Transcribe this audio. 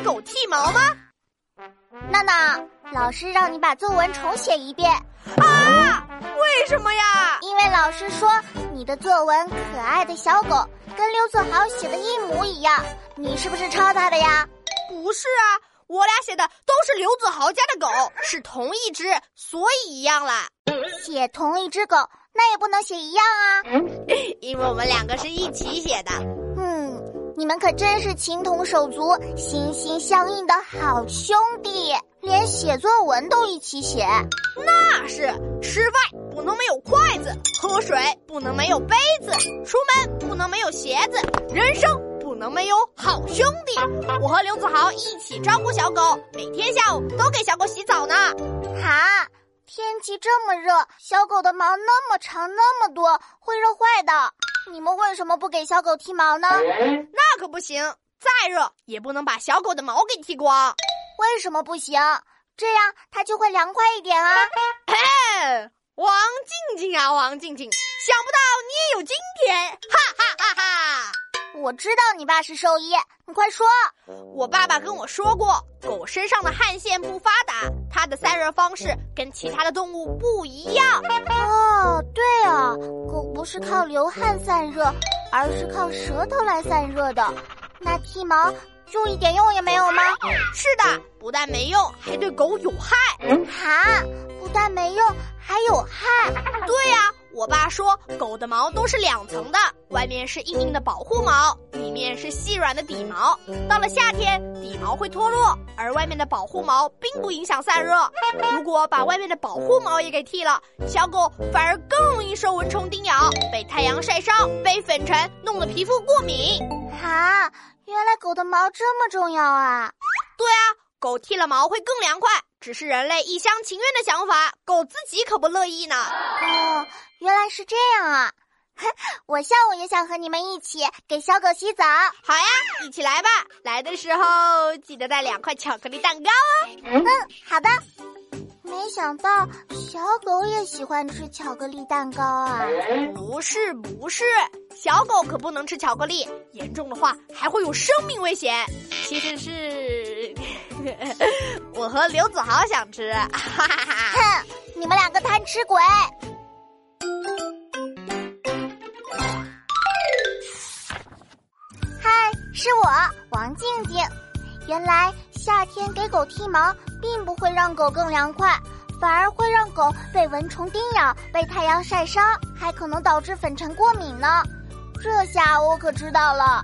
给狗剃毛吗？娜娜，老师让你把作文重写一遍。啊？为什么呀？因为老师说你的作文《可爱的小狗》跟刘子豪写的一模一样，你是不是抄他的呀？不是啊，我俩写的都是刘子豪家的狗，是同一只，所以一样啦。写同一只狗，那也不能写一样啊，因为我们两个是一起写的。你们可真是情同手足、心心相印的好兄弟，连写作文都一起写。那是吃饭不能没有筷子，喝水不能没有杯子，出门不能没有鞋子，人生不能没有好兄弟。我和刘子豪一起照顾小狗，每天下午都给小狗洗澡呢。哈，天气这么热，小狗的毛那么长那么多，会热坏的。你们为什么不给小狗剃毛呢？那可不行，再热也不能把小狗的毛给剃光。为什么不行？这样它就会凉快一点啊！嘿，王静静啊，王静静，想不到你也有今天，哈哈哈哈！我知道你爸是兽医，你快说。我爸爸跟我说过，狗身上的汗腺不发达，它的散热方式跟其他的动物不一样。哦，对啊，狗不是靠流汗散热，而是靠舌头来散热的。那剃毛就一点用也没有吗？是的，不但没用，还对狗有害。哈，不但没用，还有害。对呀，我爸说狗的毛都是两层的，外面是硬硬的保护毛，里面是细软的底毛。到了夏天，底毛会脱落，而外面的保护毛并不影响散热。如果把外面的保护毛也给剃了，小狗反而更容易受蚊虫叮咬，被太阳晒伤，被粉尘弄得皮肤过敏。啊，原来狗的毛这么重要啊！对啊，狗剃了毛会更凉快，只是人类一厢情愿的想法，狗自己可不乐意呢。哦，原来是这样啊！我下午也想和你们一起给小狗洗澡。好呀，一起来吧！来的时候记得带两块巧克力蛋糕哦。嗯，好的。没想到小狗也喜欢吃巧克力蛋糕啊！不是不是，小狗可不能吃巧克力，严重的话还会有生命危险。其实是 我和刘子豪想吃。哈哈哈！哼，你们两个贪吃鬼！嗨，是我王静静。原来夏天给狗剃毛，并不会让狗更凉快，反而会让狗被蚊虫叮咬、被太阳晒伤，还可能导致粉尘过敏呢。这下我可知道了。